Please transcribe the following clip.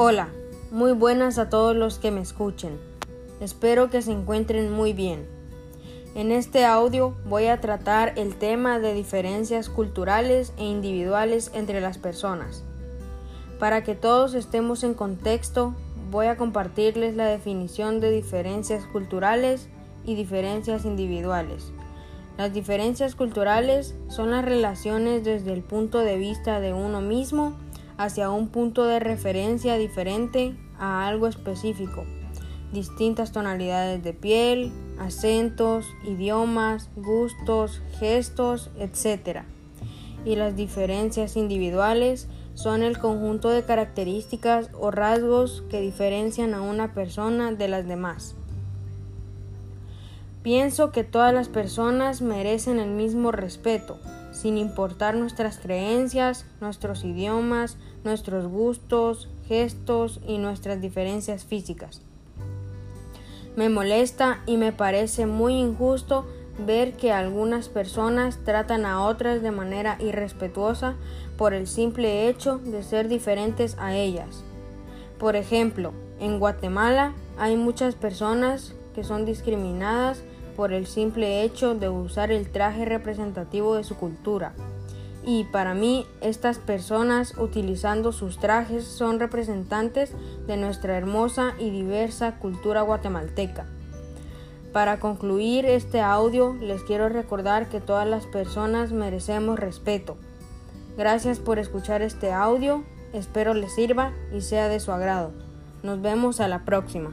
Hola, muy buenas a todos los que me escuchen. Espero que se encuentren muy bien. En este audio voy a tratar el tema de diferencias culturales e individuales entre las personas. Para que todos estemos en contexto, voy a compartirles la definición de diferencias culturales y diferencias individuales. Las diferencias culturales son las relaciones desde el punto de vista de uno mismo hacia un punto de referencia diferente a algo específico, distintas tonalidades de piel, acentos, idiomas, gustos, gestos, etc. Y las diferencias individuales son el conjunto de características o rasgos que diferencian a una persona de las demás. Pienso que todas las personas merecen el mismo respeto, sin importar nuestras creencias, nuestros idiomas, nuestros gustos, gestos y nuestras diferencias físicas. Me molesta y me parece muy injusto ver que algunas personas tratan a otras de manera irrespetuosa por el simple hecho de ser diferentes a ellas. Por ejemplo, en Guatemala hay muchas personas que son discriminadas por el simple hecho de usar el traje representativo de su cultura. Y para mí estas personas utilizando sus trajes son representantes de nuestra hermosa y diversa cultura guatemalteca. Para concluir este audio les quiero recordar que todas las personas merecemos respeto. Gracias por escuchar este audio, espero les sirva y sea de su agrado. Nos vemos a la próxima.